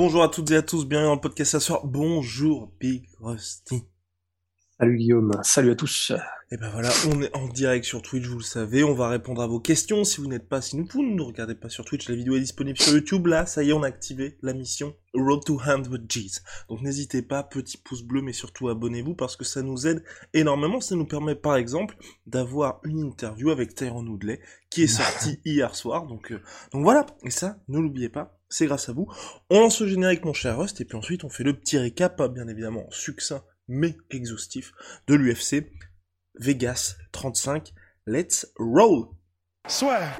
Bonjour à toutes et à tous, bienvenue dans le podcast ce soir. Bonjour Big Rusty. Salut Guillaume, salut à tous. Et ben voilà, on est en direct sur Twitch, vous le savez, on va répondre à vos questions. Si vous n'êtes pas, si vous ne nous regardez pas sur Twitch, la vidéo est disponible sur YouTube. Là, ça y est, on a activé la mission Road to 100 G's. Donc n'hésitez pas, petit pouce bleu, mais surtout abonnez-vous parce que ça nous aide énormément. Ça nous permet par exemple d'avoir une interview avec Tyrone Woodley qui est sortie hier soir. Donc, euh, donc voilà, et ça, ne l'oubliez pas, c'est grâce à vous. On lance le générique mon cher Rust, et puis ensuite on fait le petit récap, bien évidemment succinct mais exhaustif de l'UFC Vegas 35. Let's roll! Soit.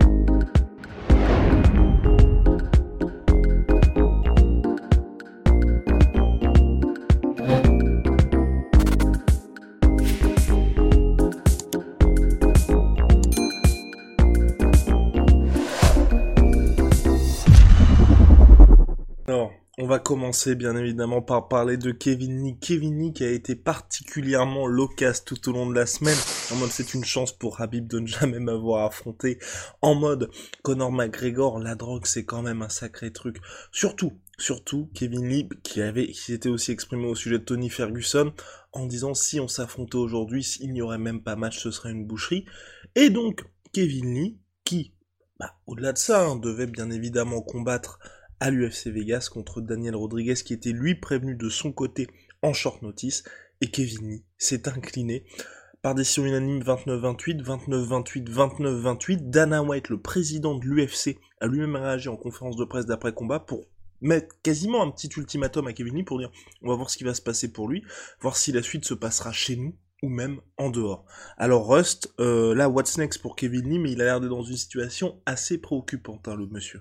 Va commencer bien évidemment par parler de Kevin Lee. Kevin Lee qui a été particulièrement loquace tout au long de la semaine. En mode c'est une chance pour Habib de ne jamais m'avoir affronté. En mode Conor McGregor, la drogue c'est quand même un sacré truc. Surtout, surtout Kevin Lee qui avait, qui s'était aussi exprimé au sujet de Tony Ferguson en disant si on s'affrontait aujourd'hui, s'il n'y aurait même pas match, ce serait une boucherie. Et donc Kevin Lee qui, bah, au-delà de ça, hein, devait bien évidemment combattre à l'UFC Vegas contre Daniel Rodriguez qui était lui prévenu de son côté en short notice et Kevin Lee s'est incliné par décision unanime 29-28, 29-28, 29-28. Dana White, le président de l'UFC, a lui-même réagi en conférence de presse d'après combat pour mettre quasiment un petit ultimatum à Kevin Lee pour dire on va voir ce qui va se passer pour lui, voir si la suite se passera chez nous ou même en dehors. Alors Rust, euh, là what's next pour Kevin Lee, mais il a l'air d'être dans une situation assez préoccupante, hein, le monsieur.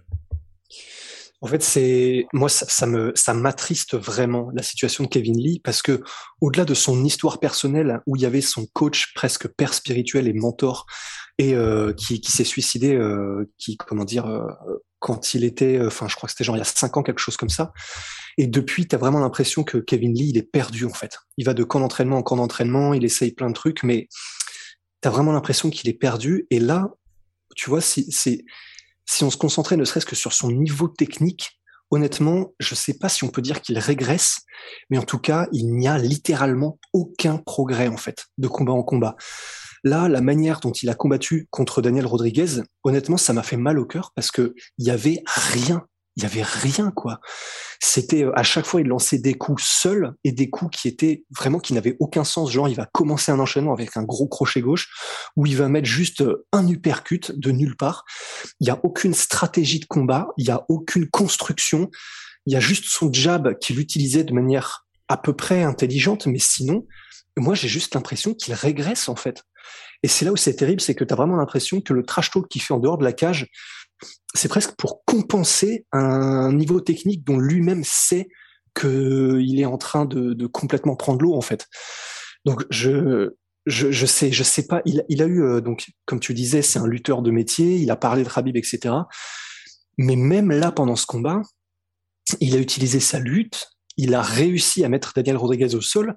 En fait, c'est moi ça, ça, me ça m'attriste vraiment la situation de Kevin Lee parce que au-delà de son histoire personnelle où il y avait son coach presque père spirituel et mentor et euh, qui, qui s'est suicidé, euh, qui comment dire euh, quand il était, enfin je crois que c'était genre il y a cinq ans quelque chose comme ça. Et depuis, tu as vraiment l'impression que Kevin Lee il est perdu en fait. Il va de camp d'entraînement en camp d'entraînement, il essaye plein de trucs, mais tu as vraiment l'impression qu'il est perdu. Et là, tu vois, c'est si on se concentrait ne serait-ce que sur son niveau technique, honnêtement, je ne sais pas si on peut dire qu'il régresse, mais en tout cas, il n'y a littéralement aucun progrès en fait de combat en combat. Là, la manière dont il a combattu contre Daniel Rodriguez, honnêtement, ça m'a fait mal au cœur parce que il y avait rien il y avait rien quoi. C'était à chaque fois il lançait des coups seuls et des coups qui étaient vraiment qui n'avaient aucun sens. Genre il va commencer un enchaînement avec un gros crochet gauche où il va mettre juste un uppercut de nulle part. Il y a aucune stratégie de combat, il y a aucune construction. Il y a juste son jab qu'il utilisait de manière à peu près intelligente, mais sinon, moi j'ai juste l'impression qu'il régresse en fait. Et c'est là où c'est terrible, c'est que tu as vraiment l'impression que le trash talk qu'il fait en dehors de la cage, c'est presque pour compenser un niveau technique dont lui-même sait qu'il est en train de, complètement prendre l'eau en fait. Donc je, je, sais, je sais pas. Il, il a eu euh, donc comme tu disais, c'est un lutteur de métier. Il a parlé de Rabib, etc. Mais même là, pendant ce combat, il a utilisé sa lutte. Il a réussi à mettre Daniel Rodriguez au sol.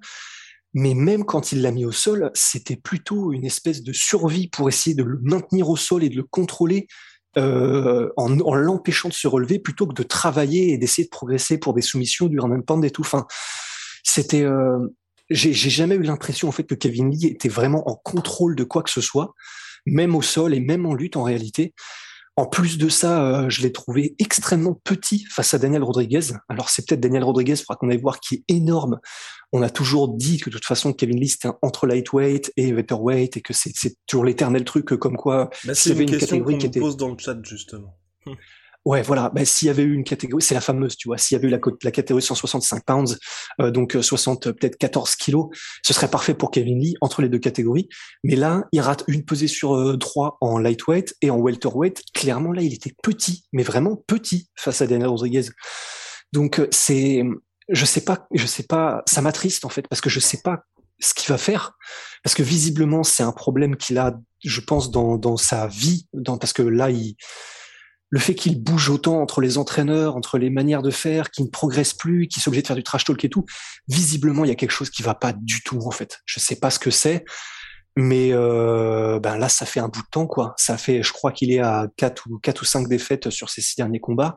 Mais même quand il l'a mis au sol, c'était plutôt une espèce de survie pour essayer de le maintenir au sol et de le contrôler euh, en, en l'empêchant de se relever plutôt que de travailler et d'essayer de progresser pour des soumissions, du and pound et tout. Enfin, c'était, euh, j'ai jamais eu l'impression en fait que Kevin Lee était vraiment en contrôle de quoi que ce soit, même au sol et même en lutte en réalité. En plus de ça, euh, je l'ai trouvé extrêmement petit face à Daniel Rodriguez. Alors c'est peut-être Daniel Rodriguez, il faudra qu'on aille voir, qui est énorme. On a toujours dit que de toute façon Kevin Lee c'était entre lightweight et welterweight et que c'est toujours l'éternel truc comme quoi bah, c'est une, une, question qu'on était... pose dans le chat justement. Ouais, voilà. Ben, s'il y avait eu une catégorie, c'est la fameuse, tu vois. S'il y avait eu la, catégorie 165 pounds, euh, donc 60, euh, peut-être 14 kilos, ce serait parfait pour Kevin Lee entre les deux catégories. Mais là, il rate une pesée sur euh, trois en lightweight et en welterweight. Clairement, là, il était petit, mais vraiment petit face à Daniel Rodriguez. Donc, c'est, je sais pas, je sais pas, ça m'attriste en fait parce que je sais pas ce qu'il va faire parce que visiblement c'est un problème qu'il a, je pense, dans, dans sa vie, dans, parce que là, il le fait qu'il bouge autant entre les entraîneurs, entre les manières de faire, qu'il ne progresse plus, qu'il soit obligé de faire du trash talk et tout, visiblement, il y a quelque chose qui va pas du tout, en fait. Je sais pas ce que c'est, mais euh, ben là, ça fait un bout de temps, quoi. Ça fait, je crois qu'il est à quatre ou quatre ou cinq défaites sur ses six derniers combats.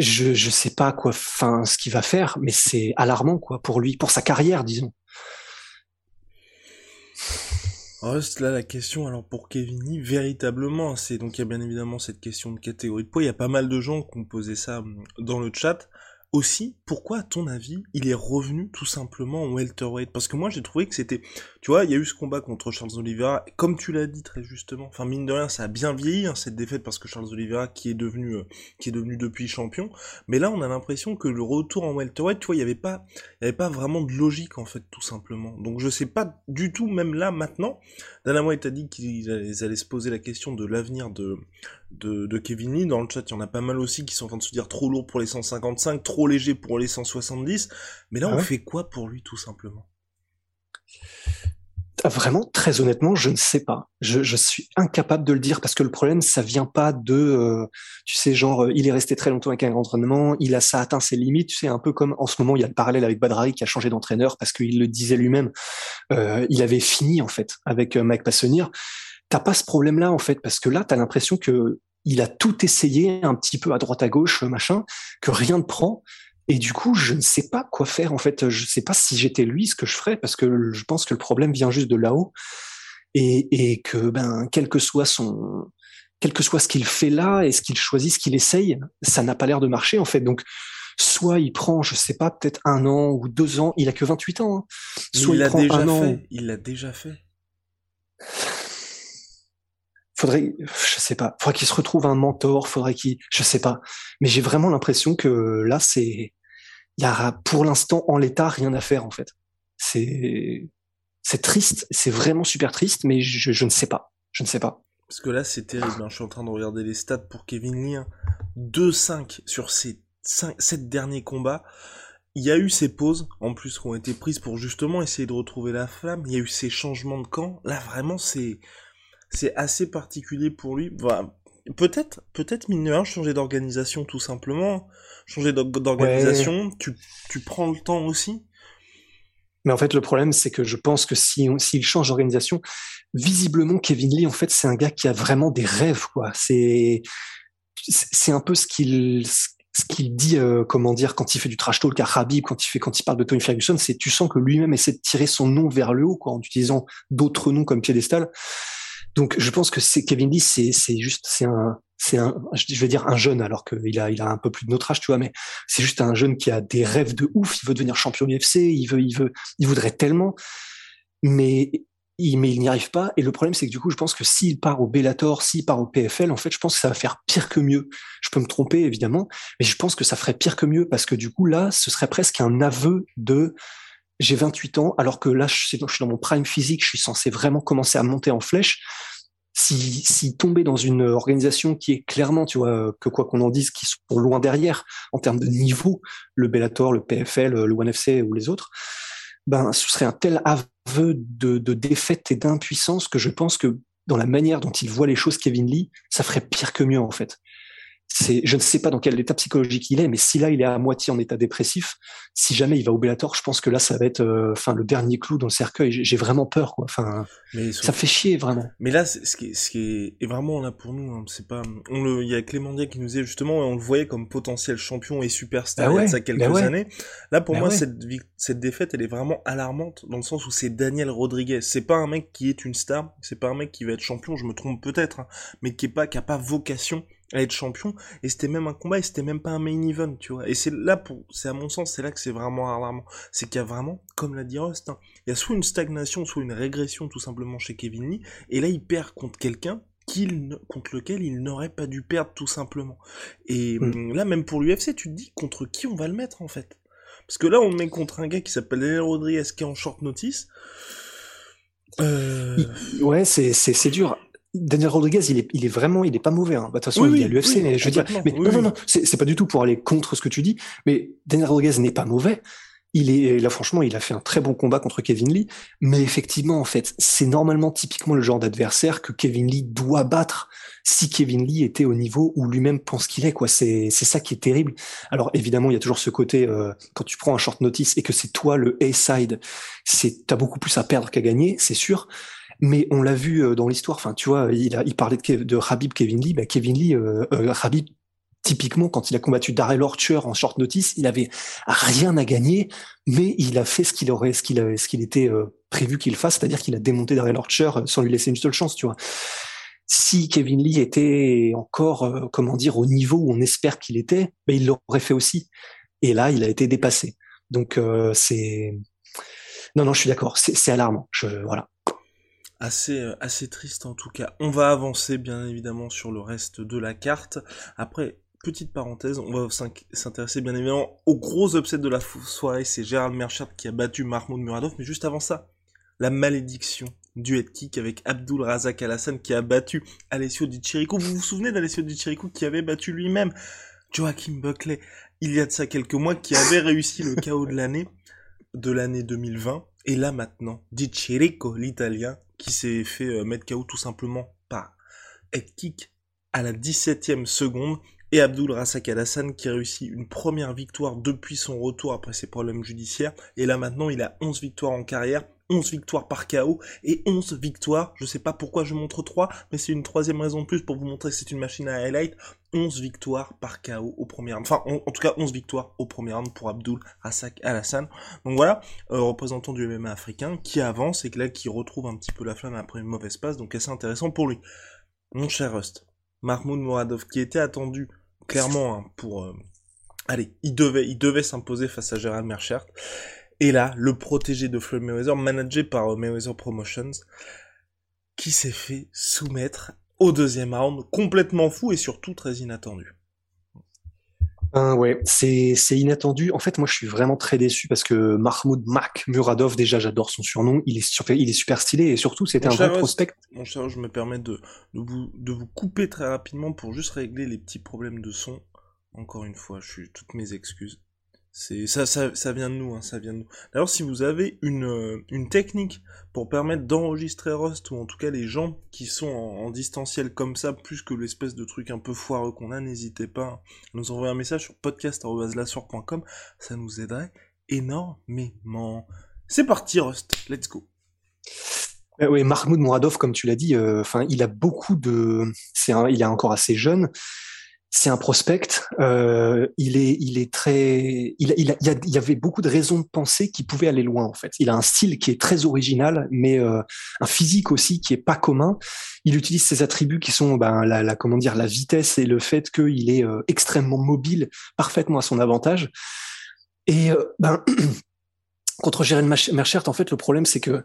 Je je sais pas quoi, ce qu'il va faire, mais c'est alarmant, quoi, pour lui, pour sa carrière, disons. Reste là la question, alors pour Kevin véritablement, c'est donc il y a bien évidemment cette question de catégorie de poids, il y a pas mal de gens qui ont posé ça hum, dans le chat, aussi, pourquoi, à ton avis, il est revenu tout simplement en welterweight? Parce que moi, j'ai trouvé que c'était... Tu vois, il y a eu ce combat contre Charles Oliveira, comme tu l'as dit très justement, enfin, mine de rien, ça a bien vieilli, hein, cette défaite, parce que Charles Oliveira, qui est devenu, euh, qui est devenu depuis champion, mais là, on a l'impression que le retour en welterweight, tu vois, il y avait pas, il y avait pas vraiment de logique, en fait, tout simplement. Donc, je sais pas du tout, même là, maintenant, Dana White a dit qu'ils allaient se poser la question de l'avenir de, de, Kevin Lee. Dans le chat, il y en a pas mal aussi qui sont en train de se dire trop lourd pour les 155, trop léger pour les 170. Mais là, ah on fait quoi pour lui, tout simplement? ah, Vraiment, très honnêtement, je ne sais pas. Je, suis incapable de le dire parce que le problème, ça vient pas de, euh, tu sais, genre, euh, il est resté très longtemps avec un entraînement, il a ça atteint ses limites. Tu sais, un peu comme en ce moment, il y a le parallèle avec Badrari qui a changé d'entraîneur parce qu'il le disait lui-même. Euh, il avait fini en fait avec Mike Passonnier t'as pas ce problème-là en fait, parce que là, t'as l'impression que il a tout essayé un petit peu à droite à gauche, machin, que rien ne prend. Et du coup, je ne sais pas quoi faire en fait. Je ne sais pas si j'étais lui ce que je ferais, parce que je pense que le problème vient juste de là-haut et, et que ben quel que soit son quel que soit ce qu'il fait là et ce qu'il choisit, ce qu'il essaye, ça n'a pas l'air de marcher en fait. Donc soit il prend, je sais pas, peut-être un an ou deux ans. Il a que 28 ans. Hein. Soit il, l'a déjà fait. Il l'a déjà fait faudrait, je sais pas, faudrait qu'il se retrouve un mentor, faudrait qu'il, je sais pas. Mais j'ai vraiment l'impression que là, c'est, il y a pour l'instant en l'état rien à faire en fait. C'est, c'est triste, c'est vraiment super triste, mais je, je, ne sais pas, je ne sais pas. Parce que là, c'est terrible. Hein. Je suis en train de regarder les stats pour Kevin Lee. 2-5 hein. sur ses 5, 7 derniers combats. Il y a eu ces pauses, en plus, qui ont été prises pour justement essayer de retrouver la flamme. Il y a eu ces changements de camp. Là, vraiment, c'est, c'est assez particulier pour lui. peut-être, peut-être mine de changer d'organisation tout simplement. Changer d'organisation, tu, tu prends le temps aussi. Mais en fait, le problème, c'est que je pense que si s'il change d'organisation, visiblement, Kevin Lee, en fait, c'est un gars qui a vraiment des rêves, quoi. C'est, c'est un peu ce qu'il, ce qu'il dit, euh, comment dire, quand il fait du trash talk à Habib, quand il fait, quand il parle de Tony Ferguson, c'est tu sens que lui-même essaie de tirer son nom vers le haut, quoi, en utilisant d'autres noms comme piédestal. Donc, je pense que c'est Kevin Lee, c'est juste c'est un c'est un je vais dire un jeune alors qu'il a il a un peu plus de notre âge, tu vois, mais c'est juste un jeune qui a des rêves de ouf. Il veut devenir champion UFC, il veut il veut il voudrait tellement, mais il, mais il n'y arrive pas. Et le problème, c'est que du coup, je pense que s'il part au Bellator, s'il part au PFL, en fait, je pense que ça va faire pire que mieux. Je peux me tromper, évidemment, mais je pense que ça ferait pire que mieux parce que du coup, là, ce serait presque un aveu de j'ai 28 ans, alors que là, je suis dans mon prime physique, je suis censé vraiment commencer à monter en flèche. Si, si tomber dans une organisation qui est clairement, tu vois, que quoi qu'on en dise, qui sont loin derrière en termes de niveau, le Bellator, le PFL, le ONE FC ou les autres, ben, ce serait un tel aveu de, de défaite et d'impuissance que je pense que dans la manière dont il voit les choses, Kevin Lee, ça ferait pire que mieux en fait c'est, je ne sais pas dans quel état psychologique il est, mais si là il est à moitié en état dépressif, si jamais il va au Bellator, je pense que là ça va être, euh, enfin le dernier clou dans le cercueil. J'ai vraiment peur, quoi. Enfin, ça fait chier vraiment. Mais là, ce qui, ce qui est, vraiment là pour nous, hein, c'est pas, on le, il y a Clément Diaz qui nous disait justement, on le voyait comme potentiel champion et superstar bah il y a ça quelques bah années. Là, pour bah moi, cette, cette défaite, elle est vraiment alarmante dans le sens où c'est Daniel Rodriguez. C'est pas un mec qui est une star, c'est pas un mec qui va être champion. Je me trompe peut-être, hein, mais qui est pas, qui a pas vocation à être champion et c'était même un combat et c'était même pas un main event tu vois et c'est là pour c'est à mon sens c'est là que c'est vraiment alarmant c'est qu'il y a vraiment comme l'a dit Rust hein, il y a soit une stagnation soit une régression tout simplement chez Kevin Lee et là il perd contre quelqu'un qu'il contre lequel il n'aurait pas dû perdre tout simplement. Et mm. là, même pour l'UFC, tu te dis contre qui on va le mettre en fait? Parce que là, on met contre un gars qui s'appelle Daniel Rodriguez qui est en short notice. Euh... Ouais, c'est dur. Daniel Rodriguez, il est, il est vraiment, il est pas mauvais. Hein. Bah, de toute façon, il y a l'UFC, mais je veux dire, mais non, non, non, c'est, c'est pas du tout pour aller contre ce que tu dis. Mais Daniel Rodriguez n'est pas mauvais. Il est là, franchement, il a fait un très bon combat contre Kevin Lee. Mais effectivement, en fait, c'est normalement typiquement le genre d'adversaire que Kevin Lee doit battre si Kevin Lee était au niveau où lui-même pense qu'il est. Quoi, c'est c'est ça qui est terrible. Alors évidemment, il y a toujours ce côté euh, quand tu prends un short notice et que c'est toi le A-side, c'est t'as beaucoup plus à perdre qu'à gagner, c'est sûr. Mais on l'a vu euh, dans l'histoire. Enfin, tu vois, il parlait de, de Habib Kevin Lee. Bah, Kevin Lee, euh, euh Habib typiquement, quand il a combattu Darrell Orcher en short notice, il avait rien à gagner, mais il a fait ce qu'il aurait, ce qu'il ce qu'il était euh, prévu qu'il fasse, c'est-à-dire qu'il a démonté Darrell Orcher sans lui laisser une seule chance, tu vois. Si Kevin Lee était encore, comment dire, au niveau où on espère qu'il était, ben, il l'aurait fait aussi. Et là, il a été dépassé. Donc c'est, non, non, je suis d'accord, c'est alarmant. Je, voilà assez assez triste en tout cas. On va avancer bien évidemment sur le reste de la carte. Après petite parenthèse, on va s'intéresser bien évidemment au gros upset de la soirée, c'est Gérald Merchant qui a battu Mahmoud Muradov, mais juste avant ça, la malédiction du head kick avec Abdul Razak Al qui a battu Alessio Di Chirico. Vous vous souvenez d'Alessio Di qui avait battu lui-même Joachim Buckley il y a de ça quelques mois, qui avait réussi le chaos de l'année, de l'année 2020. Et là maintenant, Di Chirico, l'italien, qui s'est fait euh, mettre KO tout simplement par head kick à la 17e seconde et Abdul Rasak Al Hassan qui réussit une première victoire depuis son retour après ses problèmes judiciaires. Et là maintenant, il a 11 victoires en carrière, 11 victoires par KO et 11 victoires. Je sais pas pourquoi je montre 3, mais c'est une troisième raison de plus pour vous montrer que c'est une machine à highlight. 11 victoires par KO au premier round. Enfin, en, tout cas, 11 victoires au premier round pour Abdul Rasak Al Hassan. Donc voilà, euh, représentant du MMA africain qui avance et là qui retrouve un petit peu la flamme après une mauvaise passe. Donc assez intéressant pour lui. Mon cher Rust. Mahmoud Mouradov qui était attendu clairement, hein, pour... Euh, allez, il devait, il devait s'imposer face à Gérald Merchert. Et là, le protégé de Floyd Mayweather, managé par euh, Mayweather Promotions, qui s'est fait soumettre au deuxième round, complètement fou et surtout très inattendu. Ben ouais, c'est c'est inattendu. En fait, moi, je suis vraiment très déçu parce que Mahmoud Mak Muradov, déjà, j'adore son surnom. Il est super, il est super stylé et surtout, c'était un vrai prospect. Mon cher, je me permets de, de vous de vous couper très rapidement pour juste régler les petits problèmes de son. Encore une fois, je suis toutes mes excuses. C'est ça, ça, ça vient de nous, hein, ça vient de nous. D'ailleurs, si vous avez une, euh, une technique pour permettre d'enregistrer Rust, ou en tout cas les gens qui sont en, distanciel comme ça, plus que l'espèce de truc un peu foireux qu'on a, n'hésitez pas à nous envoyer un message sur podcast.com, ça nous aiderait énormément. C'est parti Rust, let's go. Euh, oui, Mahmoud Mouradov, comme tu l'as dit, euh, il a beaucoup de, c'est il est encore assez jeune c'est un prospect. Euh, il est, il est très, il, il, il, y avait beaucoup de raisons de penser qu'il pouvait aller loin en fait. Il a un style qui est très original, mais euh, un physique aussi qui est pas commun. Il utilise ses attributs qui sont, ben, la, la comment dire, la vitesse et le fait qu'il est euh, extrêmement mobile, parfaitement à son avantage. Et euh, ben, contre Jérôme Merchert, en fait, le problème c'est que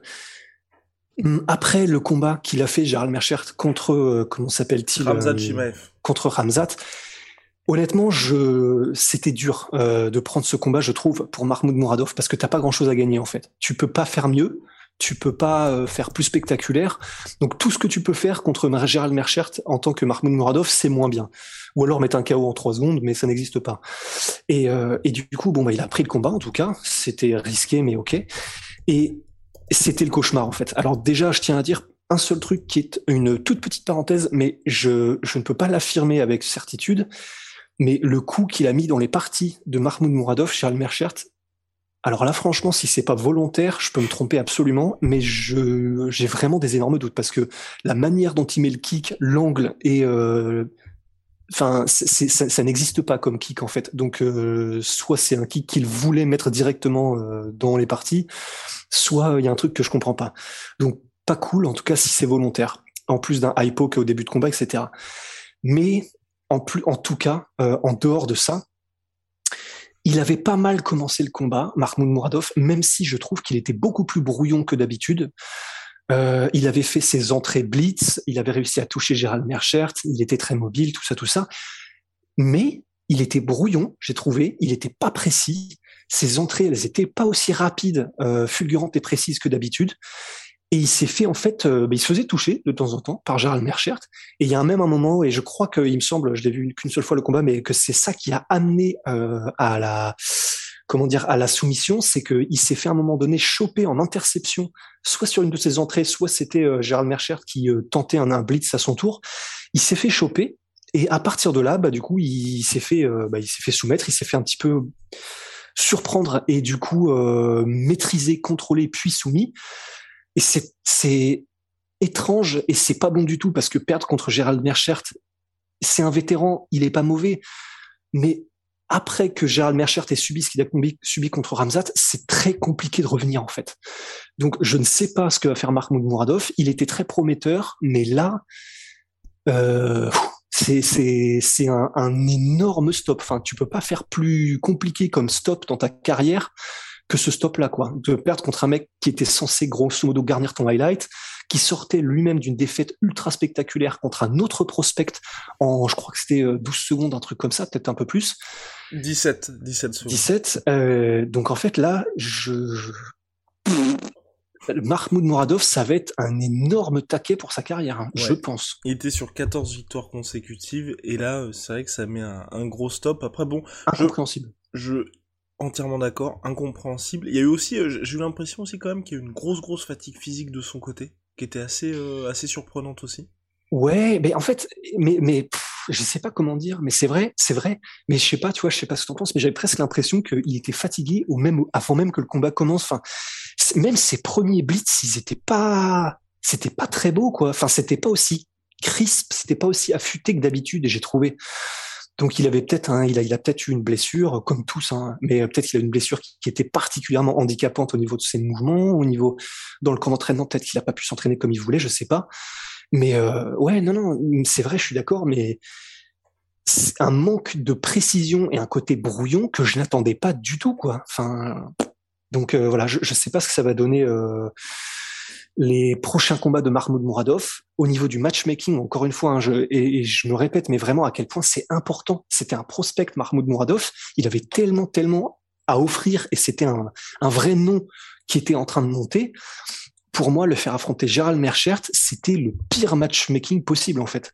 après le combat qu'il a fait, Gérald Merchert, contre, euh, comment s'appelle-t-il Ramzat Chimaev contre Ramzat. Honnêtement, je c'était dur euh, de prendre ce combat, je trouve, pour Mahmoud Mouradov, parce que t'as pas grand-chose à gagner en fait. Tu peux pas faire mieux, tu peux pas euh, faire plus spectaculaire. Donc tout ce que tu peux faire contre Gérald Merchert en tant que Mahmoud Mouradov, c'est moins bien. Ou alors mettre un KO en trois secondes, mais ça n'existe pas. Et, euh, et du coup, bon, bah, il a pris le combat en tout cas. C'était risqué, mais ok. Et c'était le cauchemar en fait. Alors déjà, je tiens à dire, un seul truc qui est une toute petite parenthèse, mais je, je ne peux pas l'affirmer avec certitude. Mais le coup qu'il a mis dans les parties de Mahmoud Mouradov, Charles Merchert, alors là, franchement, si c'est pas volontaire, je peux me tromper absolument, mais je j'ai vraiment des énormes doutes parce que la manière dont il met le kick, l'angle et euh, enfin, ça, ça n'existe pas comme kick en fait. Donc, euh, soit c'est un kick qu'il voulait mettre directement euh, dans les parties, soit il y a un truc que je comprends pas. Donc, pas cool, en tout cas si c'est volontaire, en plus d'un hypo au début de combat, etc. Mais en plus, en tout cas, euh, en dehors de ça, il avait pas mal commencé le combat, Mahmoud Mouradov, même si je trouve qu'il était beaucoup plus brouillon que d'habitude. Euh, il avait fait ses entrées blitz, il avait réussi à toucher Gérald Merchert, il était très mobile, tout ça, tout ça. Mais il était brouillon, j'ai trouvé, il n'était pas précis. Ses entrées, elles étaient pas aussi rapides, euh, fulgurantes et précises que d'habitude. Et il s'est fait en fait, euh, bah, il se faisait toucher de temps en temps par Gérald Merchert. Et il y a même un moment, et je crois qu'il me semble, je l'ai vu qu'une seule fois le combat, mais que c'est ça qui a amené euh, à la comment dire à la soumission, c'est qu'il s'est fait à un moment donné choper en interception, soit sur une de ses entrées, soit c'était euh, Gérald Merchert qui euh, tentait un, un, blitz à son tour. Il s'est fait choper et à partir de là, bah du coup, il s'est fait, euh, bah, il s'est fait soumettre, il s'est fait un petit peu surprendre et du coup maîtriser, contrôler, puis soumis. Et c'est c'est étrange et c'est pas bon du tout parce que perdre contre Gérald Merchert, c'est un vétéran, il est pas mauvais, mais après que Gérald Merchert ait subi ce qu'il a subi contre Ramzat, c'est très compliqué de revenir en fait. Donc je ne sais pas ce que va faire Mahmoud Mouradov. Il était très prometteur, mais là, euh, c'est un, un, énorme stop. Enfin, tu peux pas faire plus compliqué comme stop dans ta carrière que ce stop-là, quoi. De perdre contre un mec qui était censé grosso modo garnir ton highlight, qui sortait lui-même d'une défaite ultra spectaculaire contre un autre prospect en, je crois que c'était 12 euh, secondes, un truc comme ça, peut-être un peu plus. 17, 17 secondes. 17. Euh, donc en fait là, je, Mahmoud Mouradov, ça va être un énorme taquet pour sa carrière, hein, je pense. Il était sur 14 victoires consécutives, et là, c'est vrai que ça met un, un, gros stop. Après, bon... Incompréhensible. Je, je entièrement d'accord, incompréhensible. Il y a eu aussi, euh, j'ai eu l'impression aussi quand même qu'il y a eu une grosse, grosse fatigue physique de son côté, qui était assez, euh, assez surprenante aussi. Ouais, mais en fait, mais, mais je sais pas comment dire, mais c'est vrai, c'est vrai. Mais je sais pas, tu vois, je sais pas ce que t'en penses, mais j'avais presque l'impression qu'il était fatigué au même, avant même que le combat commence. Enfin, même ses premiers blitz, ils étaient pas, c'était pas très beau, quoi. Enfin, c'était pas aussi crisp, c'était pas aussi affûté que d'habitude, et j'ai trouvé. Donc il avait peut-être il a, il a peut-être eu une blessure comme tous, hein, mais peut-être qu'il a une blessure qui, était particulièrement handicapante au niveau de ses mouvements, au niveau dans le camp d'entraînement, peut-être qu'il n'a pas pu s'entraîner comme il voulait, je sais pas. Mais euh, ouais, non, non, c'est vrai, je suis d'accord, mais c'est un manque de précision et un côté brouillon que je n'attendais pas du tout, quoi. Enfin, donc euh, voilà, je, je sais pas ce que ça va donner. Euh, les prochains combats de Mahmoud Mouradov. Au niveau du matchmaking, encore une fois, hein, et, je me répète, mais vraiment à quel point c'est important. C'était un prospect, Mahmoud Mouradov. Il avait tellement, tellement à offrir et c'était un, un vrai nom qui était en train de monter pour moi, le faire affronter Gérald Merchert, c'était le pire matchmaking possible en fait.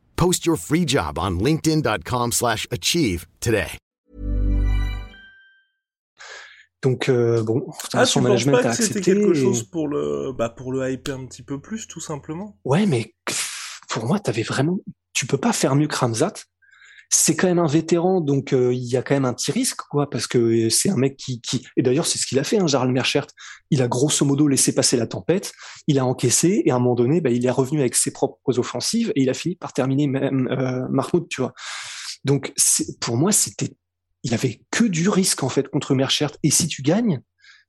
Post your free job on linkedin.com/achieve today. Donc euh, bon, ah, son tu management pas que c'était quelque chose pour le bah pour le hyper un petit peu plus tout simplement? Ouais, mais pour moi, t'avais vraiment tu peux pas faire mieux que Ramzat c'est quand même un vétéran, donc euh, il y a quand même un petit risque, quoi, parce que c'est un mec qui, qui... et d'ailleurs c'est ce qu'il a fait, hein, Gérald Merchert. Il a grosso modo laissé passer la tempête, il a encaissé et à un moment donné, bah, il est revenu avec ses propres offensives et il a fini par terminer même euh, Mahmoud, tu vois. Donc pour moi, c'était, il avait que du risque en fait contre Merchert. Et si tu gagnes,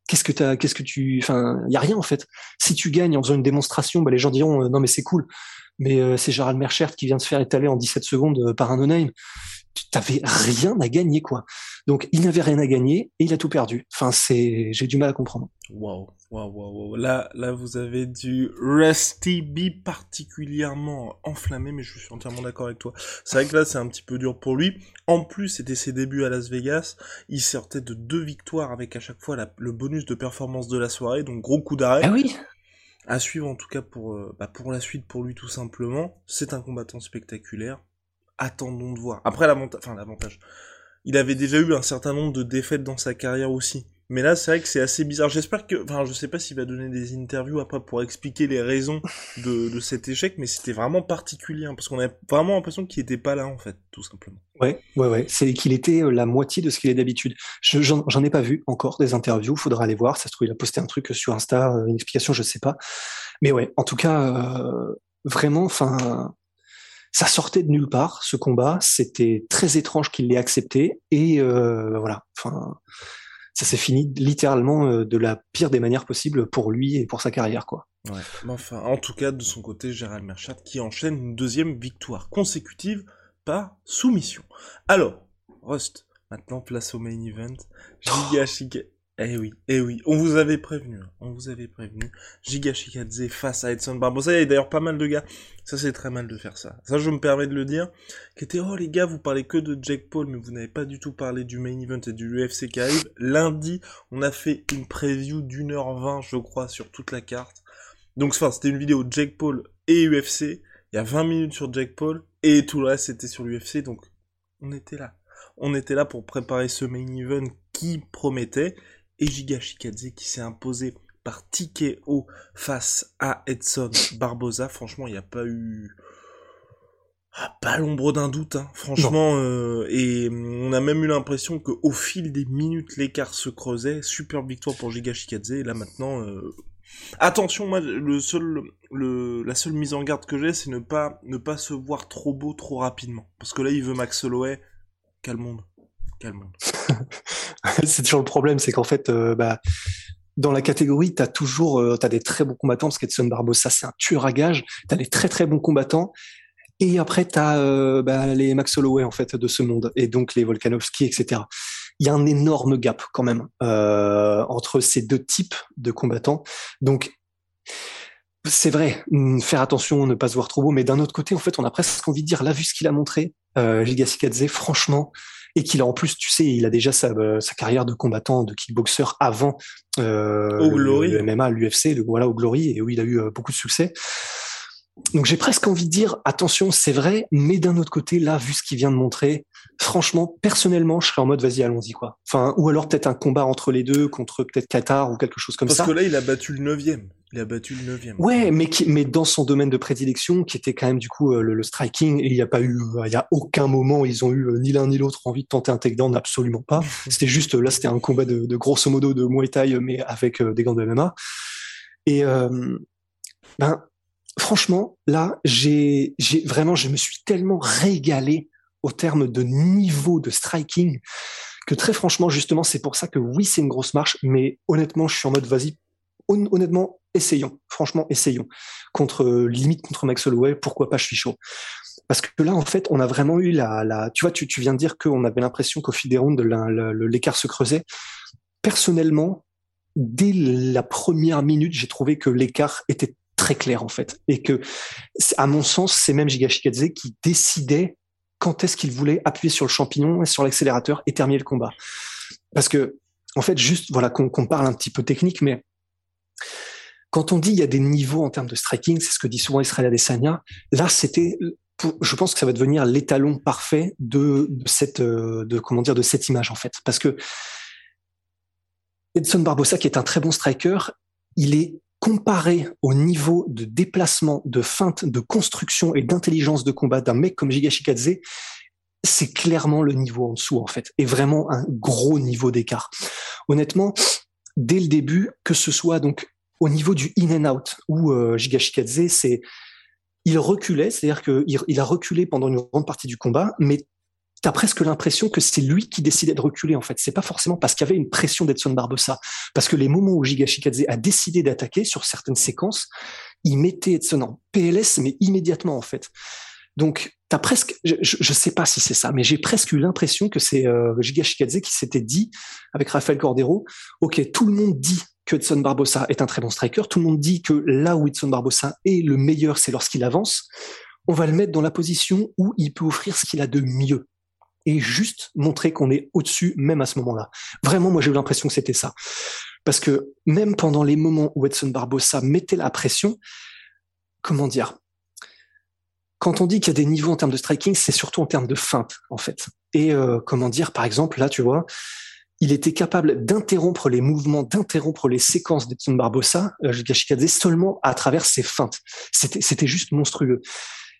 qu'est-ce que t'as, qu'est-ce que tu, enfin, il y a rien en fait. Si tu gagnes en faisant une démonstration, bah, les gens diront euh, non mais c'est cool mais euh, c'est Gérald Merchert qui vient de se faire étaler en 17 secondes euh, par un no-name. Tu t'avais rien à gagner, quoi. Donc, il n'avait rien à gagner et il a tout perdu. Enfin, c'est, j'ai du mal à comprendre. Waouh, waouh, waouh, Là, là, vous avez du Rusty B particulièrement enflammé, mais je suis entièrement d'accord avec toi. C'est vrai que là, c'est un petit peu dur pour lui. En plus, c'était ses débuts à Las Vegas. Il sortait de deux victoires avec à chaque fois le bonus de performance de la soirée, donc gros coup d'arrêt. Ah oui à suivre en tout cas pour, euh, bah pour la suite pour lui tout simplement. C'est un combattant spectaculaire. Attendons de voir. Après l'avantage, enfin l'avantage. Il avait déjà eu un certain nombre de défaites dans sa carrière aussi. Mais là, c'est vrai que c'est assez bizarre. J'espère que, enfin, je sais pas s'il va donner des interviews après pour expliquer les raisons de, de cet échec, mais c'était vraiment particulier, hein, parce qu'on a vraiment l'impression qu'il était pas là, en fait, tout simplement. Ouais, ouais, ouais. C'est qu'il était euh, la moitié de ce qu'il est d'habitude. J'en ai pas vu encore des interviews. Faudra aller voir. Ça se trouve, il a posté un truc sur Insta, euh, une explication, je sais pas. Mais ouais, en tout cas, euh, vraiment, enfin, ça sortait de nulle part ce combat. C'était très étrange qu'il l'ait accepté et voilà. Enfin, ça s'est fini littéralement euh, de la pire des manières possibles pour lui et pour sa carrière, quoi. Ouais. Mais enfin, en tout cas, de son côté, Gérald Merchat qui enchaîne une deuxième victoire consécutive par soumission. Alors, Rust, maintenant place au main event. Giga eh oui, eh oui, on vous avait prévenu, hein. on vous avait prévenu. Giga Shikadze face à Edson Barbosa, il y a d'ailleurs pas mal de gars, ça c'est très mal de faire ça. Ça je me permets de le dire, qui était, oh les gars, vous parlez que de Jake Paul, mais vous n'avez pas du tout parlé du main event et du UFC qui arrive. Lundi, on a fait une preview d'une heure vingt, je crois, sur toute la carte. Donc enfin, c'était une vidéo Jake Paul et UFC, il y a 20 minutes sur Jake Paul, et tout le reste c'était sur l'UFC, donc on était là. On était là pour préparer ce main event qui promettait, et Giga Shikadze qui s'est imposé par TKO face à Edson Barboza. Franchement, il n'y a pas eu... Ah, pas l'ombre d'un doute, hein. franchement, euh, et on a même eu l'impression qu'au fil des minutes, l'écart se creusait. Superbe victoire pour Giga Shikadze, et là maintenant, euh, attention, moi, le seul, le, la seule mise en garde que j'ai, c'est ne pas, ne pas se voir trop beau trop rapidement, parce que là, il veut Max Holloway, calme monde. c'est toujours le problème, c'est qu'en fait, euh, bah, dans la catégorie, tu as toujours euh, as des très bons combattants, parce qu'Edson Barbosa, c'est un tueur à gage, tu as des très très bons combattants, et après, tu as euh, bah, les Max Holloway en fait, de ce monde, et donc les Volkanovski, etc. Il y a un énorme gap quand même entre ces deux types de combattants. Donc, c'est vrai, mm, faire attention, ne pas se voir trop beau, mais d'un autre côté, en fait, on a presque envie de dire, là, vu ce qu'il a montré, euh, Giga franchement, et qu'il a en plus, tu sais, il a déjà sa, euh, sa carrière de combattant, de kickboxer avant euh, au Glory. le, MMA, l'UFC, voilà, au Glory, et où il a eu euh, beaucoup de succès. Donc j'ai presque envie de dire, attention, c'est vrai, mais d'un autre côté, là, vu ce qu'il vient de montrer, franchement, personnellement, je serais en mode, vas-y, allons-y, quoi. Enfin, ou alors peut-être un combat entre les deux, contre peut-être Qatar ou quelque chose comme ça. Parce que là, il a battu le neuvième. Il a battu le neuvième. Ouais, mais qui, mais dans son domaine de prédilection, qui était quand même du coup euh, le, striking, et il n'y a pas eu, euh, il y a aucun moment ils ont eu euh, ni l'un ni l'autre envie de tenter un takedown, absolument pas. c'était juste là, c'était un combat de, de, grosso modo de Muay Thai, mais avec des gants de MMA. Et ben franchement, là, j'ai, vraiment, je me suis tellement régalé au terme de niveau de striking que très franchement, justement, c'est pour ça que oui, c'est une grosse marche, mais honnêtement, je suis en mode vas-y, honnêtement, essayons. Franchement, essayons. Contre limite contre Max Holloway, pourquoi pas, je suis chaud. Parce que là, en fait, on a vraiment eu la, la tu vois, tu, tu viens de dire qu'on avait l'impression qu'au fil des rounds, l'écart se creusait. Personnellement, dès la première minute, j'ai trouvé que l'écart était très clair en fait, et que, à mon sens, c'est même Giga qui décidait quand est-ce qu'il voulait appuyer sur le champignon et sur l'accélérateur et terminer le combat. Parce que, en fait, juste voilà qu'on parle un petit peu technique, mais quand on dit il y a des niveaux en termes de striking, c'est ce que dit souvent Israël Adesanya. Là, c'était, je pense que ça va devenir l'étalon parfait de, de, cette, euh, de comment dire, de cette image en fait, parce que Edson Barbosa, qui est un très bon striker, il est comparé au niveau de déplacement, de feinte, de construction et d'intelligence de combat d'un mec comme Giga Shikadze, c'est clairement le niveau en dessous en fait, et vraiment un gros niveau d'écart. Honnêtement, dès le début, que ce soit donc au niveau du in and out où euh, Giga Shikadze, c'est il reculait, c'est-à-dire qu'il il a reculé pendant une grande partie du combat, mais tu as presque l'impression que c'est lui qui décidait de reculer en fait. C'est pas forcément parce qu'il y avait une pression d'Edson Barbosa, parce que les moments où Giga Shikadze a décidé d'attaquer sur certaines séquences, il mettait Edson en PLS mais immédiatement en fait. Donc t'as presque, je, je, sais pas si c'est ça, mais j'ai presque eu l'impression que c'est euh, Giga Shikadze qui s'était dit avec Rafael Cordero, ok, tout le monde dit que Edson Barbosa est un très bon striker, tout le monde dit que là où Edson Barbosa est le meilleur, c'est lorsqu'il avance. On va le mettre dans la position où il peut offrir ce qu'il a de mieux et juste montrer qu'on est au-dessus même à ce moment-là. Vraiment, moi j'ai eu l'impression que c'était ça. Parce que même pendant les moments où Edson Barbosa mettait la pression, comment dire Quand on dit qu'il y a des niveaux en termes de striking, c'est surtout en termes de feinte, en fait. Et euh, comment dire, par exemple, là, tu vois, il était capable d'interrompre les mouvements, d'interrompre les séquences d'Edson Barbosa, euh, seulement à travers ses feintes. C'était juste monstrueux.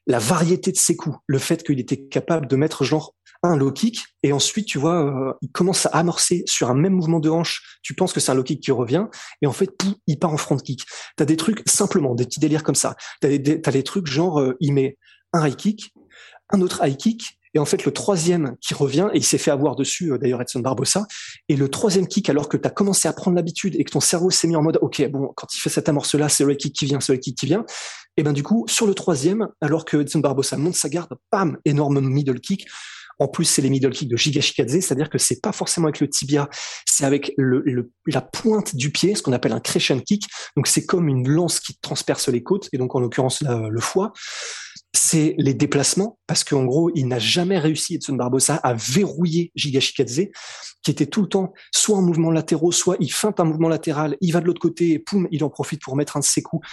La variété de ses coups, le fait qu'il était capable de mettre genre un low kick et ensuite tu vois euh, il commence à amorcer sur un même mouvement de hanche tu penses que c'est un low kick qui revient et en fait il part en front kick t'as des trucs simplement des petits délires comme ça t'as des, t'as des trucs genre euh, il met un high kick un autre high kick et en fait, le troisième qui revient, et il s'est fait avoir dessus, euh, d'ailleurs, Edson Barbosa, et le troisième kick, alors que tu as commencé à prendre l'habitude et que ton cerveau s'est mis en mode, OK, bon, quand il fait cette amorce-là, c'est le kick qui vient, c'est le kick qui vient. Et ben du coup, sur le troisième, alors que Edson Barbosa monte sa garde, bam, énorme middle kick. En plus, c'est les middle kicks de Giga Shikadze, c'est-à-dire que c'est pas forcément avec le tibia, c'est avec la pointe du pied, ce qu'on appelle un crescent kick. Donc c'est comme une lance qui transperce les côtes, et donc en l'occurrence le foie c'est les déplacements, parce qu'en gros, il n'a jamais réussi, Edson Barbosa, à verrouiller Giga Shikadze, qui était tout le temps soit en mouvement latéraux, soit il feinte un mouvement latéral, il va de l'autre côté, et poum, il en profite pour mettre un de ses coups.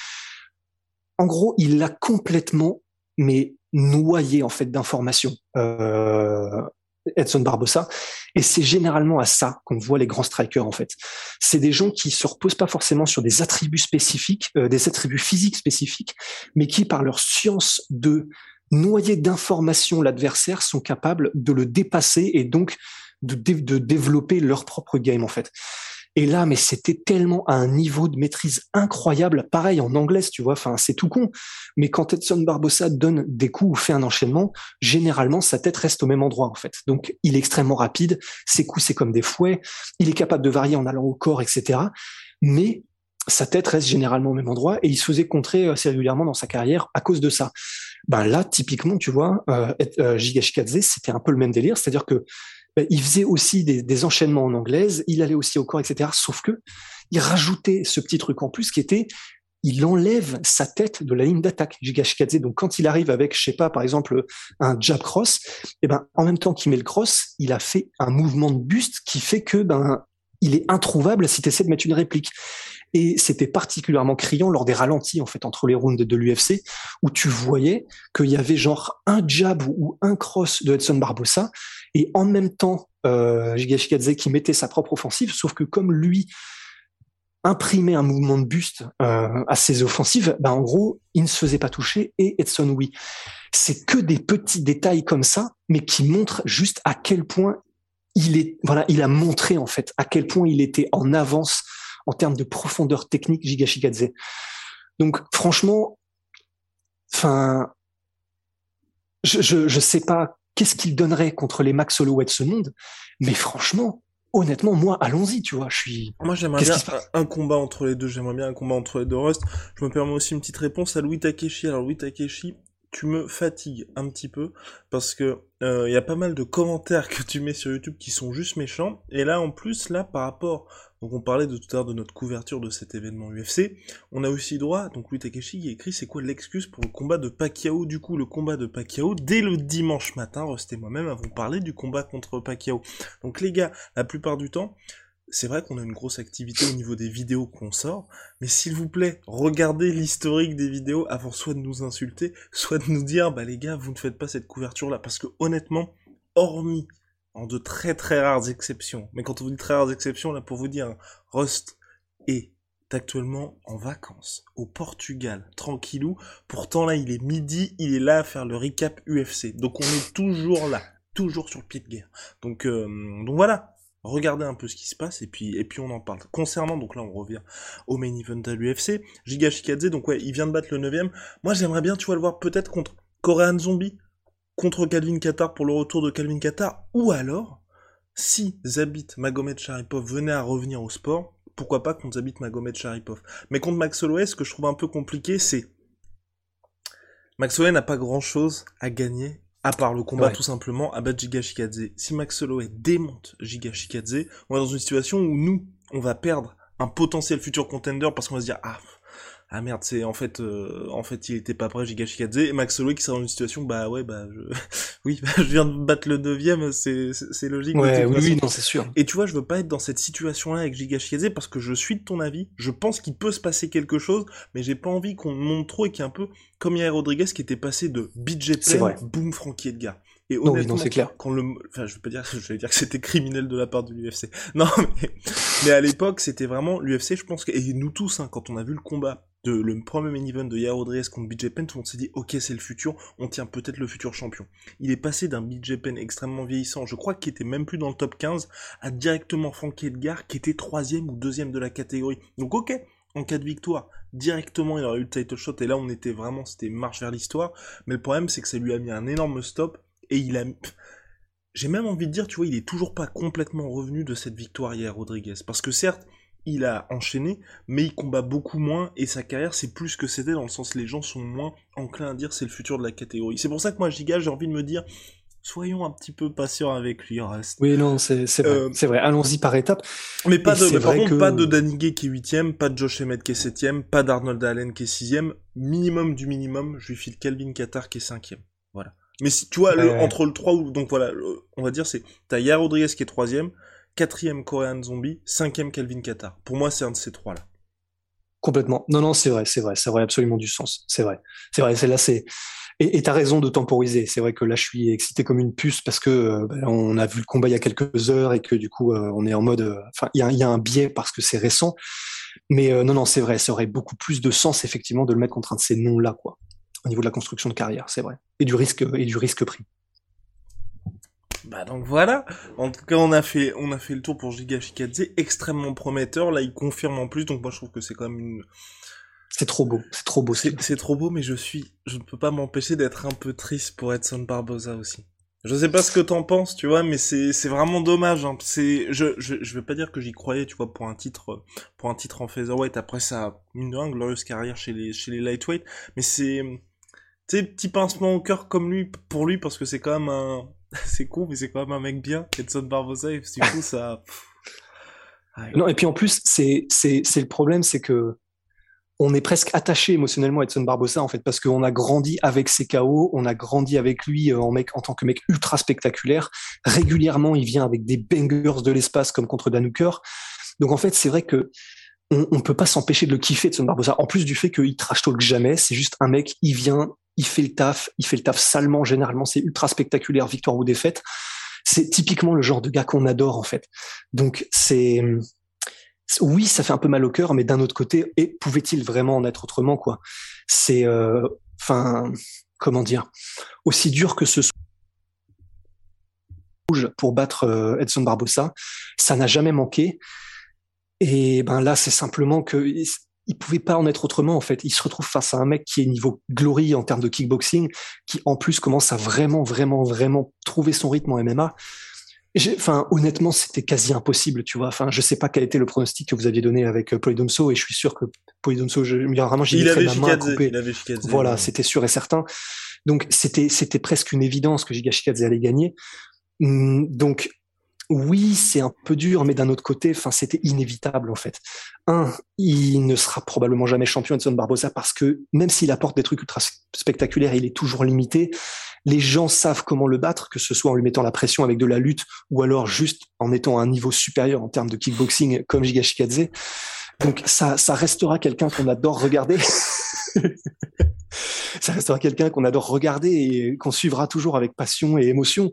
En gros, il l'a complètement, mais noyé en fait d'informations. Euh, Edson Barbosa. Et c'est généralement à ça qu'on voit les grands strikers en fait. C'est des gens qui se reposent pas forcément sur des attributs spécifiques, euh, des attributs physiques spécifiques, mais qui par leur science de noyer d'informations l'adversaire sont capables de le dépasser et donc de, de développer leur propre game en fait. Et là, mais c'était tellement à un niveau de maîtrise incroyable. Pareil en anglais, tu vois. Enfin, c'est tout con. Mais quand Edson Barbosa donne des coups ou fait un enchaînement, généralement, sa tête reste au même endroit, en fait. Donc, il est extrêmement rapide. Ses coups, c'est comme des fouets. Il est capable de varier en allant au corps, etc. Mais sa tête reste généralement au même endroit et il se faisait contrer assez régulièrement dans sa carrière à cause de ça. Ben là, typiquement, tu vois, euh, euh c'était un peu le même délire, c'est-à-dire que il faisait aussi des, enchaînements en anglaise, il allait aussi au corps, etc. Sauf que il rajoutait ce petit truc en plus qui était il enlève sa tête de la ligne d'attaque, Giga Donc, quand il arrive avec, je sais pas, par exemple, un jab cross, eh ben, en même temps qu'il met le cross, il a fait un mouvement de buste qui fait que, ben, il est introuvable si tu essaies de mettre une réplique. Et c'était particulièrement criant lors des ralentis, en fait, entre les rounds de l'UFC, où tu voyais qu'il y avait genre un jab ou un cross de Edson Barbosa, et en même temps, euh, qui mettait sa propre offensive, sauf que comme lui imprimait un mouvement de buste euh, à ses offensives, ben en gros, il ne se faisait pas toucher et Edson oui. C'est que des petits détails comme ça, mais qui montrent juste à quel point il est, voilà, il a montré en fait à quel point il était en avance en termes de profondeur technique Giga Donc franchement, enfin, je, je, je sais pas qu'est-ce qu'il donnerait contre les Max Holloway de ce monde, mais franchement, honnêtement, moi, allons-y, tu vois, je suis. Moi, j'aimerais bien un, combat entre les deux. J'aimerais bien un combat entre les deux Rust. Je me permets aussi une petite réponse à Louis Takeshi. Alors, Louis Takeshi, tu me fatigues un petit peu parce que il euh, y a pas mal de commentaires que tu mets sur YouTube qui sont juste méchants. Et là, en plus, là, par rapport donc on parlait de tout à l'heure de notre couverture de cet événement UFC. On a aussi droit, donc Louis Takeshi qui écrit c'est quoi l'excuse pour le combat de Pacquiao? Du coup, le combat de Pacquiao, dès le dimanche matin, Rust et moi-même avons parlé du combat contre Pacquiao. Donc les gars, la plupart du temps, c'est vrai qu'on a une grosse activité au niveau des vidéos qu'on sort, mais s'il vous plaît, regardez l'historique des vidéos avant soit de nous insulter, soit de nous dire, bah les gars, vous ne faites pas cette couverture là, parce que honnêtement, hormis en de très très rares exceptions. Mais quand on vous dit très rares exceptions, là pour vous dire, Rust est actuellement en vacances au Portugal, tranquillou. Pourtant là, il est midi, il est là à faire le recap UFC. Donc on est toujours là, toujours sur le pied de guerre. Donc euh, donc voilà, regardez un peu ce qui se passe et puis et puis on en parle. Concernant donc là on revient au main event à l'UFC, Giga Shikadze donc ouais, il vient de battre le 9 Moi j'aimerais bien tu vois le voir peut-être contre Korean Zombie contre Calvin Qatar pour le retour de Calvin Qatar, ou alors, si Zabit Magomed Sharipov venait à revenir au sport, pourquoi pas contre Zabit Magomed Sharipov. Mais contre Max Holloway, ce que je trouve un peu compliqué, c'est Max Holloway n'a pas grand chose à gagner à part le combat tout simplement à battre Giga Shikadze. Si Max Holloway démonte Giga Shikadze, on est dans une situation où nous, on va perdre un potentiel futur contender parce qu'on va se dire ah ah merde, c'est en fait, euh, en fait, il était pas prêt, Giga Shikadze, et Max Holloway qui sera dans une situation, bah ouais, bah je, oui, bah, je viens de battre le neuvième, c'est, c'est logique. Ouais, oui, oui, non, c'est sûr. Et tu vois, je veux pas être dans cette situation-là avec Giga Shikadze parce que je suis de ton avis, je pense qu'il peut se passer quelque chose, mais j'ai pas envie qu'on monte trop et qu'il y ait un peu comme Yair Rodriguez qui était passé de budget plein, boum, Frankie Edgar. Et honnêtement, c'est clair. Quand le, enfin, je veux pas dire, je vais dire que c'était criminel de la part de l'UFC. Non, mais, mais à l'époque, c'était vraiment l'UFC. Je pense que et nous tous, hein, quand on a vu le combat de le premier main event de Yair Rodriguez contre BJ Penn, monde s'est dit ok c'est le futur, on tient peut-être le futur champion. Il est passé d'un BJ Penn extrêmement vieillissant, je crois qu'il était même plus dans le top 15, à directement Frank Edgar qui était troisième ou deuxième de la catégorie. Donc ok, en cas de victoire, directement il aurait eu le title shot et là on était vraiment, c'était marche vers l'histoire. Mais le problème c'est que ça lui a mis un énorme stop et il a... J'ai même envie de dire, tu vois, il est toujours pas complètement revenu de cette victoire hier, Rodriguez. Parce que certes, il a enchaîné, mais il combat beaucoup moins et sa carrière c'est plus que c'était dans le sens les gens sont moins enclins à dire c'est le futur de la catégorie. C'est pour ça que moi Giga j'ai envie de me dire soyons un petit peu patients avec lui. Reste. Oui non c'est vrai, euh, c'est vrai. allons-y par étapes. Mais pas de par contre pas de Danny Gay qui est huitième, pas de Josh Emmett qui est septième, pas d'Arnold Allen qui est sixième, minimum du minimum, je lui file Calvin Qatar qui est cinquième. Voilà. Mais si tu vois entre le 3 ou donc voilà, on va dire c'est t'as Yair Rodriguez qui est troisième, quatrième Korean Zombie, cinquième Calvin Qatar. Pour moi, c'est un de ces trois-là. Complètement. Non, non, c'est vrai, c'est vrai, ça aurait absolument du sens. C'est vrai. C'est vrai, c'est là, c'est. Et t'as raison de temporiser. C'est vrai que là, je suis excité comme une puce parce que euh, ben, on a vu le combat il y a quelques heures et que du coup, euh, on est en mode. Euh, enfin, il y a, un biais parce que c'est récent. Mais non, non, c'est vrai. Ça aurait beaucoup plus de sens effectivement de le mettre contre un de ces noms-là, quoi. Au niveau de la construction de carrière, c'est vrai. Et du risque et du risque pris. Bah donc voilà. En tout cas, on a fait on a fait le tour pour Giga Shikadze, extrêmement prometteur. Là, il confirme en plus. Donc moi, je trouve que c'est quand même une. C'est trop beau, c'est trop beau. C'est trop beau, mais je suis, je ne peux pas m'empêcher d'être un peu triste pour Edson Barbosa aussi. Je sais pas ce que t'en penses, tu vois, mais c'est c'est vraiment dommage. Hein. C'est je, je je vais pas dire que j'y croyais, tu vois, pour un titre pour un titre en featherweight. Après ça, une de glorieuse carrière chez les chez les lightweight, mais c'est tu sais petit pincement au cœur comme lui pour lui parce que c'est quand même un c'est con, mais c'est quand même un mec bien, Edson Barbosa, et du coup, ça. non, et puis en plus, c'est, le problème, c'est que on est presque attaché émotionnellement à Edson Barbosa, en fait, parce qu'on a grandi avec ses KO, on a grandi avec lui euh, en, mec, en tant que mec ultra spectaculaire. Régulièrement, il vient avec des bangers de l'espace, comme contre Danuker. Donc en fait, c'est vrai que on peut pas s'empêcher de le kiffer, Edson Barbosa. En plus du fait qu'il trash talk jamais, c'est juste un mec, il vient, il fait le taf, il fait le taf salement, généralement c'est ultra spectaculaire, victoire ou défaite. C'est typiquement le genre de gars qu'on adore en fait. Donc c'est oui, ça fait un peu mal au cœur, mais d'un autre côté, et pouvait-il vraiment en être autrement quoi? C'est euh, enfin comment dire? Aussi dur que ce soit pour battre euh, Edson Barbosa, ça n'a jamais manqué. Et ben là, c'est simplement que il pouvait pas en être autrement en fait. Il se retrouve face à un mec qui est niveau glory en termes de kickboxing, qui en plus commence à vraiment, vraiment, vraiment trouver son rythme en MMA. Enfin, honnêtement, c'était quasi impossible, tu vois. Enfin, je sais pas quel était le pronostic que vous aviez donné avec euh, Polydomso, et je suis sûr que Polydomso, je, vraiment, j'ai la main Il avait voilà, c'était sûr et certain. Donc, c'était, c'était presque une évidence que Giga Shikadze allait gagner. Hum, donc, oui, c'est un peu dur, mais d'un autre côté, enfin, c'était inévitable en fait. Un, il ne sera probablement jamais champion Edson Barbosa parce que même s'il apporte des trucs ultra spectaculaires, il est toujours limité. Les gens savent comment le battre, que ce soit en lui mettant la pression avec de la lutte ou alors juste en étant à un niveau supérieur en termes de kickboxing comme Giga Shikadze. Donc ça, ça restera quelqu'un qu'on adore regarder. ça restera quelqu'un qu'on adore regarder et qu'on suivra toujours avec passion et émotion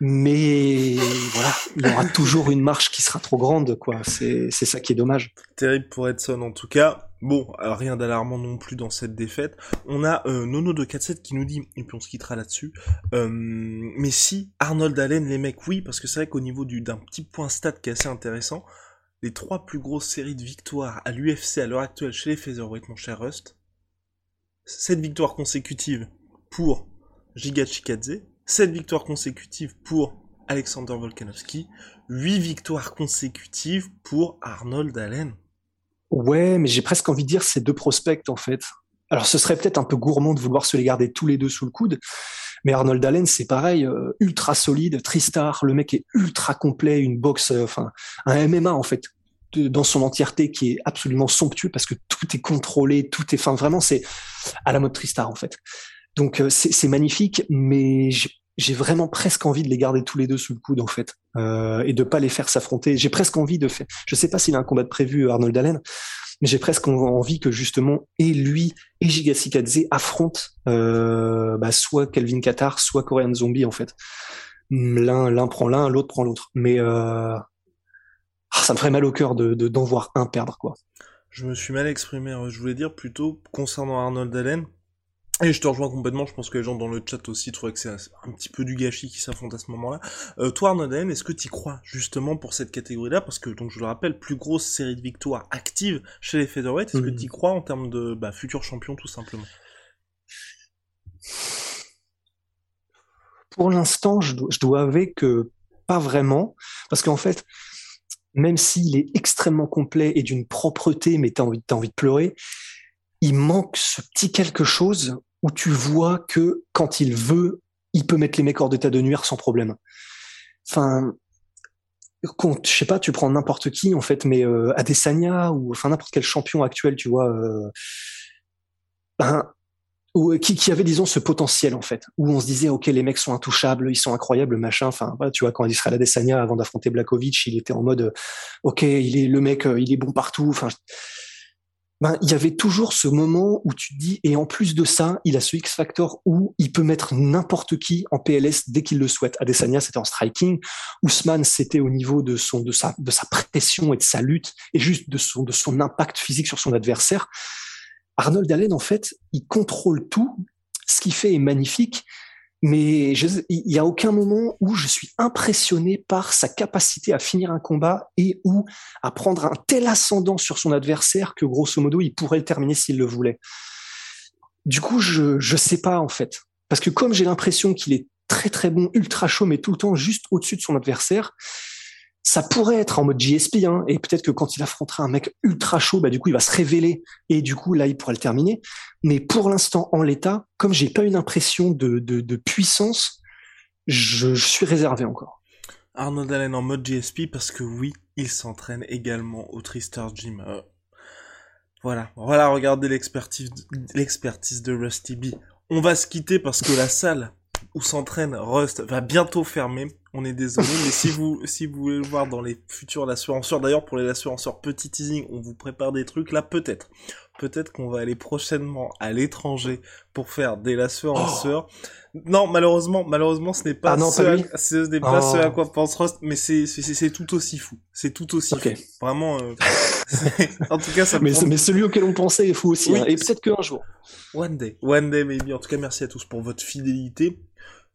mais voilà, il y aura toujours une marche qui sera trop grande, quoi. C'est ça qui est dommage. Terrible pour Edson en tout cas. Bon, rien d'alarmant non plus dans cette défaite. On a euh, Nono de 4-7 qui nous dit, et puis on se quittera là-dessus, euh, mais si Arnold Allen, les mecs, oui, parce que c'est vrai qu'au niveau du d'un petit point stat qui est assez intéressant, les trois plus grosses séries de victoires à l'UFC à l'heure actuelle chez les Featherweight, mon cher Rust, cette victoire consécutive pour Giga Chikadze, 7 victoires consécutives pour Alexander Volkanovski, 8 victoires consécutives pour Arnold Allen. Ouais, mais j'ai presque envie de dire ces deux prospects en fait. Alors ce serait peut-être un peu gourmand de vouloir se les garder tous les deux sous le coude, mais Arnold Allen c'est pareil, euh, ultra solide, tristar, le mec est ultra complet, une boxe, euh, enfin un MMA en fait dans son entièreté qui est absolument somptueux parce que tout est contrôlé, tout est, enfin vraiment c'est à la mode Tristar en fait. Donc euh, c'est magnifique, mais j'ai vraiment presque envie de les garder tous les deux sous le coude en fait euh, et de pas les faire s'affronter. J'ai presque envie de faire. Je sais pas s'il a un combat de prévu Arnold Allen, mais j'ai presque envie que justement et lui et Gigasikadze affrontent euh, bah, soit Kelvin Qatar, soit Korean Zombie en fait. L'un l'un prend l'un, l'autre prend l'autre. Mais euh, ah, ça me ferait mal au cœur de d'en voir un perdre quoi. Je me suis mal exprimé, je voulais dire plutôt concernant Arnold Allen. Et je te rejoins complètement, je pense que les gens dans le chat aussi trouvaient que c'est un petit peu du gâchis qui s'affronte à ce moment-là. Euh, toi Allen, est-ce que tu crois justement pour cette catégorie-là? Parce que, donc je le rappelle, plus grosse série de victoires actives chez les featherweight, est-ce que mhm. tu crois en termes de bah, futur champion tout simplement? Pour l'instant, je, je dois avouer que pas vraiment, parce qu'en fait, même s'il est extrêmement complet et d'une propreté, mais t'as envie, as envie de pleurer, il manque ce petit quelque chose où tu vois que quand il veut, il peut mettre les mecs hors d'état de nuire sans problème. Enfin, quand, je sais pas, tu prends n'importe qui en fait, mais euh, Adesanya ou enfin n'importe quel champion actuel, tu vois, euh, ben, ou, qui, qui, avait disons ce potentiel en fait, où on se disait ok les mecs sont intouchables, ils sont incroyables, machin. Enfin voilà, tu vois quand Israël Adesanya avant d'affronter Blakovic, il était en mode ok il est le mec, euh, il est bon partout. Enfin ben, il y avait toujours ce moment où tu dis, et en plus de ça, il a ce X Factor où il peut mettre n'importe qui en PLS dès qu'il le souhaite. Adesanya, c'était en striking. Ousmane, c'était au niveau de son, de sa, de sa pression et de sa lutte et juste de son, de son impact physique sur son adversaire. Arnold Allen, en fait, il contrôle tout. Ce qu'il fait est magnifique mais il y a aucun moment où je suis impressionné par sa capacité à finir un combat et ou à prendre un tel ascendant sur son adversaire que grosso modo il pourrait le terminer s'il le voulait. Du coup, je je sais pas en fait, parce que comme j'ai l'impression qu'il est très très bon, ultra chaud, mais tout le temps juste au-dessus de son adversaire, ça pourrait être en mode JSP, hein, et peut-être que quand il affrontera un mec ultra chaud, bah du coup il va se révéler et du coup là il pourra le terminer. Mais pour l'instant en l'état, comme j'ai pas une impression de, de, puissance, je, suis réservé encore. Arnaud Allen en mode JSP parce que oui, il s'entraîne également au Tristar Gym. Euh, voilà, voilà, regardez l'expertise de Rusty B. On va se quitter parce que la salle où s'entraîne Rust va bientôt fermer. On est désolé, mais si vous si vous voulez le voir dans les futurs assurances, d'ailleurs pour les assurances petit teasing, on vous prépare des trucs là peut-être. Peut-être qu'on va aller prochainement à l'étranger pour faire des assurances. Non, malheureusement, malheureusement, ce n'est pas, ah ce, à, ce n'est pas ce à oh. quoi pense Rust, mais c'est c'est tout aussi fou. C'est tout aussi fou. Vraiment. Euh, en tout cas, ça. Mais, mais celui auquel on pensait est fou aussi. Hein. Et peut-être qu'un jour. One day, one day maybe. En tout cas, merci à tous pour votre fidélité.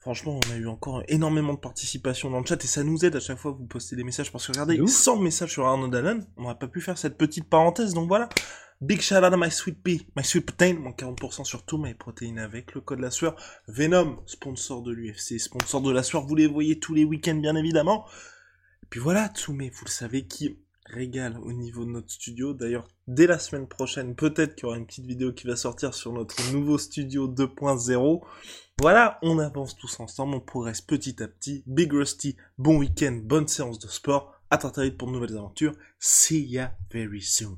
Franchement, on a eu encore énormément de participation dans le chat et ça nous aide à chaque fois que vous postez des messages parce que regardez, sans message sur Arnaud Allen, on n'aurait pas pu faire cette petite parenthèse. Donc voilà, big shout out à my sweet pea, my sweet protein, moins 40% sur tout mes protéines avec le code la sueur. Venom, sponsor de l'UFC, sponsor de la sueur, vous les voyez tous les week-ends bien évidemment. Et puis voilà, Tsume, vous le savez, qui régale au niveau de notre studio. D'ailleurs, dès la semaine prochaine, peut-être qu'il y aura une petite vidéo qui va sortir sur notre nouveau studio 2.0. Voilà, on avance tous ensemble, on progresse petit à petit. Big Rusty, bon week-end, bonne séance de sport. À très vite pour de nouvelles aventures. See ya very soon.